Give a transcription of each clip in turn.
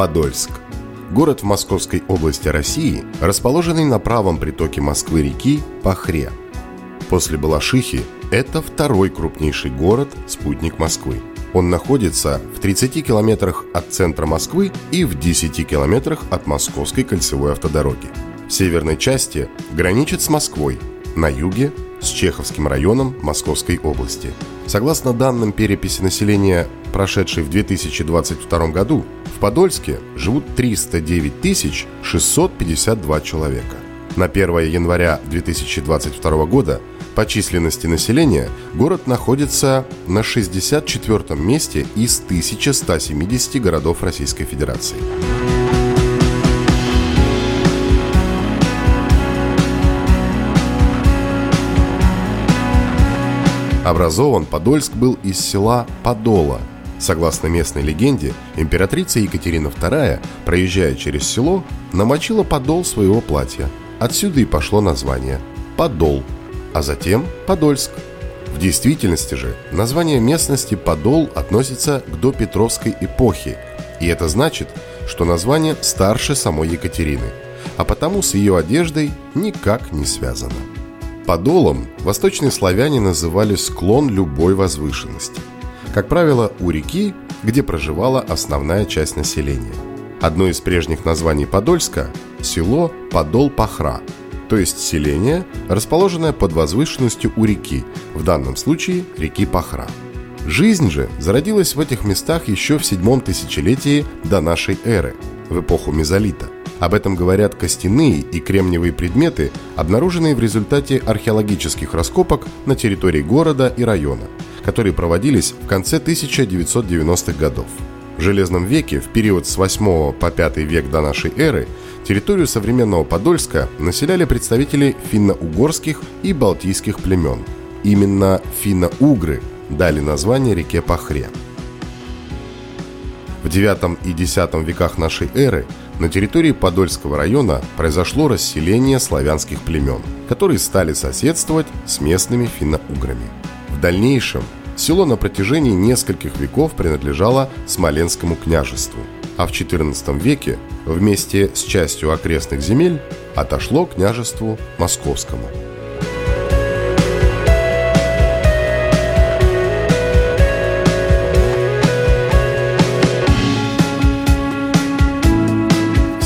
Подольск. Город в Московской области России, расположенный на правом притоке Москвы-реки Пахре. После Балашихи это второй крупнейший город, спутник Москвы. Он находится в 30 километрах от центра Москвы и в 10 километрах от Московской кольцевой автодороги. В северной части граничит с Москвой, на юге – с Чеховским районом Московской области. Согласно данным переписи населения, прошедшей в 2022 году, в Подольске живут 309 652 человека. На 1 января 2022 года по численности населения город находится на 64 месте из 1170 городов Российской Федерации. Образован Подольск был из села Подола – Согласно местной легенде, императрица Екатерина II, проезжая через село, намочила подол своего платья. Отсюда и пошло название – Подол, а затем Подольск. В действительности же название местности Подол относится к допетровской эпохе, и это значит, что название старше самой Екатерины, а потому с ее одеждой никак не связано. Подолом восточные славяне называли склон любой возвышенности – как правило, у реки, где проживала основная часть населения. Одно из прежних названий Подольска – село Подол-Пахра, то есть селение, расположенное под возвышенностью у реки, в данном случае реки Пахра. Жизнь же зародилась в этих местах еще в седьмом тысячелетии до нашей эры, в эпоху мезолита. Об этом говорят костяные и кремниевые предметы, обнаруженные в результате археологических раскопок на территории города и района – которые проводились в конце 1990-х годов. В Железном веке, в период с 8 по 5 век до нашей эры, территорию современного Подольска населяли представители финно-угорских и балтийских племен. Именно финно-угры дали название реке Пахре. В IX и X веках нашей эры на территории Подольского района произошло расселение славянских племен, которые стали соседствовать с местными финно-уграми. В дальнейшем село на протяжении нескольких веков принадлежало Смоленскому княжеству, а в XIV веке вместе с частью окрестных земель отошло княжеству Московскому.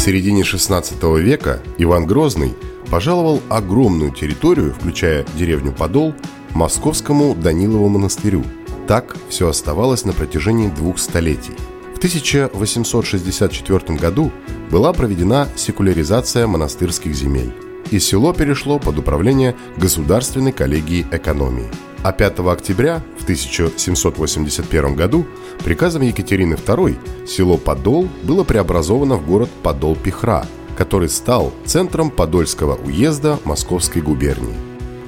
Середине XVI века Иван Грозный пожаловал огромную территорию, включая деревню Подол, московскому Данилову монастырю. Так все оставалось на протяжении двух столетий. В 1864 году была проведена секуляризация монастырских земель, и село перешло под управление Государственной коллегии экономии. А 5 октября в 1781 году приказом Екатерины II село Подол было преобразовано в город Подол-Пихра, который стал центром Подольского уезда Московской губернии.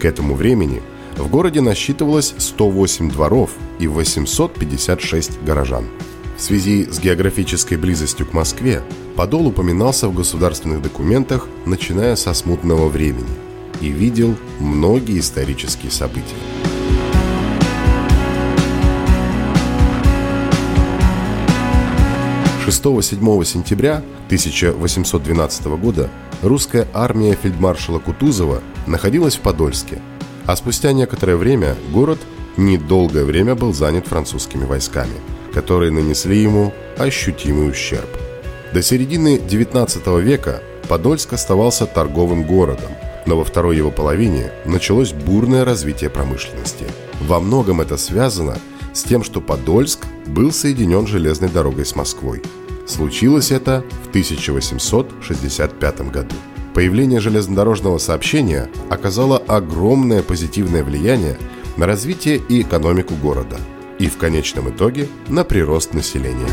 К этому времени – в городе насчитывалось 108 дворов и 856 горожан. В связи с географической близостью к Москве Подол упоминался в государственных документах, начиная со смутного времени, и видел многие исторические события. Шестого-седьмого сентября 1812 года русская армия фельдмаршала Кутузова находилась в Подольске – а спустя некоторое время город недолгое время был занят французскими войсками, которые нанесли ему ощутимый ущерб. До середины XIX века Подольск оставался торговым городом, но во второй его половине началось бурное развитие промышленности. Во многом это связано с тем, что Подольск был соединен железной дорогой с Москвой. Случилось это в 1865 году. Появление железнодорожного сообщения оказало огромное позитивное влияние на развитие и экономику города. и в конечном итоге на прирост населения.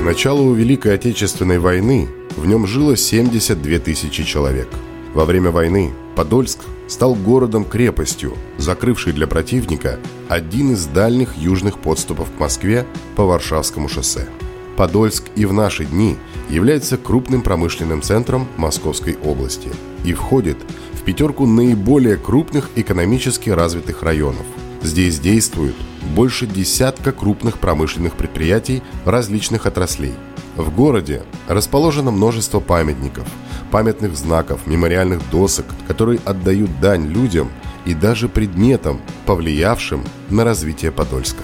К началу Великой Отечественной войны в нем жило 72 тысячи человек. Во время войны Подольск стал городом-крепостью, закрывший для противника один из дальних южных подступов к Москве по Варшавскому шоссе. Подольск и в наши дни является крупным промышленным центром Московской области и входит в пятерку наиболее крупных экономически развитых районов. Здесь действуют больше десятка крупных промышленных предприятий различных отраслей. В городе расположено множество памятников, памятных знаков, мемориальных досок, которые отдают дань людям и даже предметам, повлиявшим на развитие Подольска.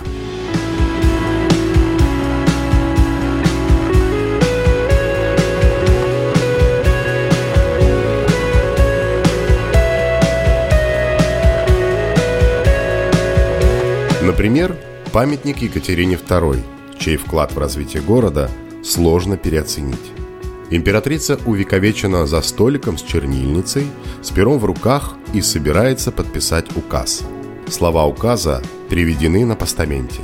Например, памятник Екатерине II, чей вклад в развитие города сложно переоценить. Императрица увековечена за столиком с чернильницей, с пером в руках и собирается подписать указ. Слова указа приведены на постаменте.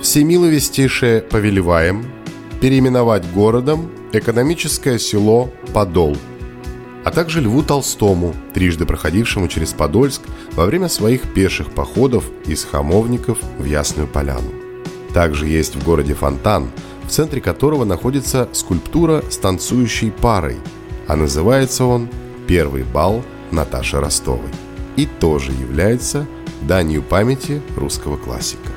«Всемиловестейшее повелеваем переименовать городом экономическое село Подол – а также Льву Толстому, трижды проходившему через Подольск во время своих пеших походов из Хамовников в Ясную Поляну. Также есть в городе фонтан, в центре которого находится скульптура с танцующей парой, а называется он «Первый бал Наташи Ростовой» и тоже является данью памяти русского классика.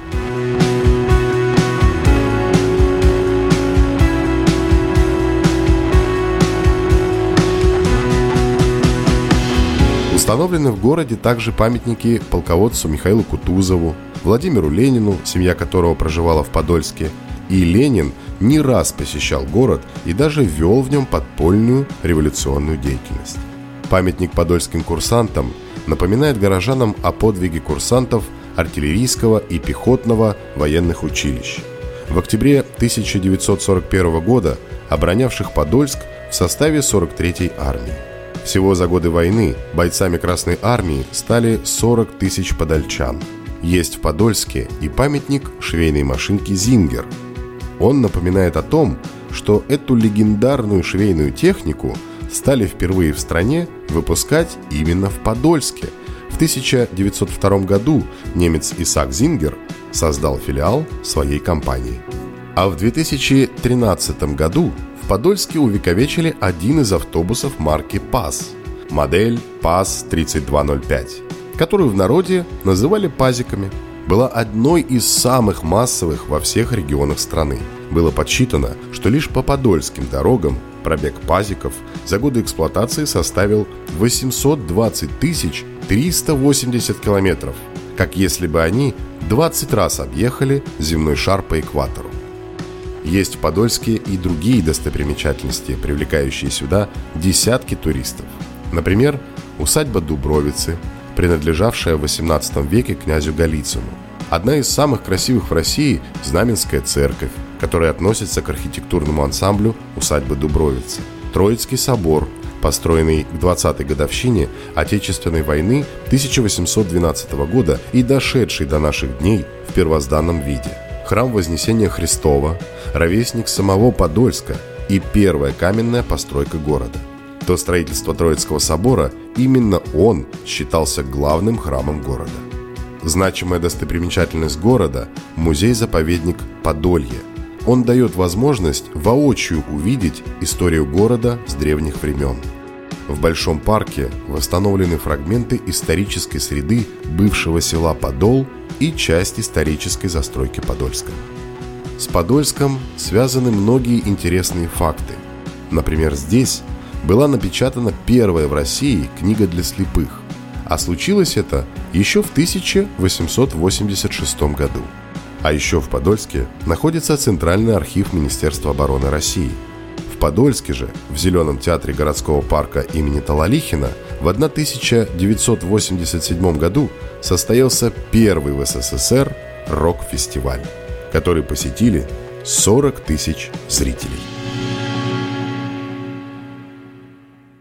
Установлены в городе также памятники полководцу Михаилу Кутузову, Владимиру Ленину, семья которого проживала в Подольске, и Ленин не раз посещал город и даже вел в нем подпольную революционную деятельность. Памятник подольским курсантам напоминает горожанам о подвиге курсантов артиллерийского и пехотного военных училищ. В октябре 1941 года оборонявших Подольск в составе 43-й армии. Всего за годы войны бойцами Красной Армии стали 40 тысяч подольчан. Есть в Подольске и памятник швейной машинки «Зингер». Он напоминает о том, что эту легендарную швейную технику стали впервые в стране выпускать именно в Подольске. В 1902 году немец Исаак Зингер создал филиал своей компании. А в 2013 году в Подольске увековечили один из автобусов марки ПАС, модель ПАС-3205, которую в народе называли пазиками. Была одной из самых массовых во всех регионах страны. Было подсчитано, что лишь по подольским дорогам пробег пазиков за годы эксплуатации составил 820 тысяч 380 километров, как если бы они 20 раз объехали земной шар по экватору. Есть в Подольске и другие достопримечательности, привлекающие сюда десятки туристов. Например, усадьба Дубровицы, принадлежавшая в XVIII веке князю Голицыну. Одна из самых красивых в России – Знаменская церковь, которая относится к архитектурному ансамблю усадьбы Дубровицы. Троицкий собор, построенный к 20-й годовщине Отечественной войны 1812 года и дошедший до наших дней в первозданном виде – храм Вознесения Христова, ровесник самого Подольска и первая каменная постройка города. До строительства Троицкого собора именно он считался главным храмом города. Значимая достопримечательность города – музей-заповедник Подолье. Он дает возможность воочию увидеть историю города с древних времен. В Большом парке восстановлены фрагменты исторической среды бывшего села Подол и часть исторической застройки Подольска. С Подольском связаны многие интересные факты. Например, здесь была напечатана первая в России книга для слепых, а случилось это еще в 1886 году. А еще в Подольске находится Центральный архив Министерства обороны России. В Подольске же, в Зеленом театре городского парка имени Талалихина, в 1987 году состоялся первый в СССР рок-фестиваль, который посетили 40 тысяч зрителей.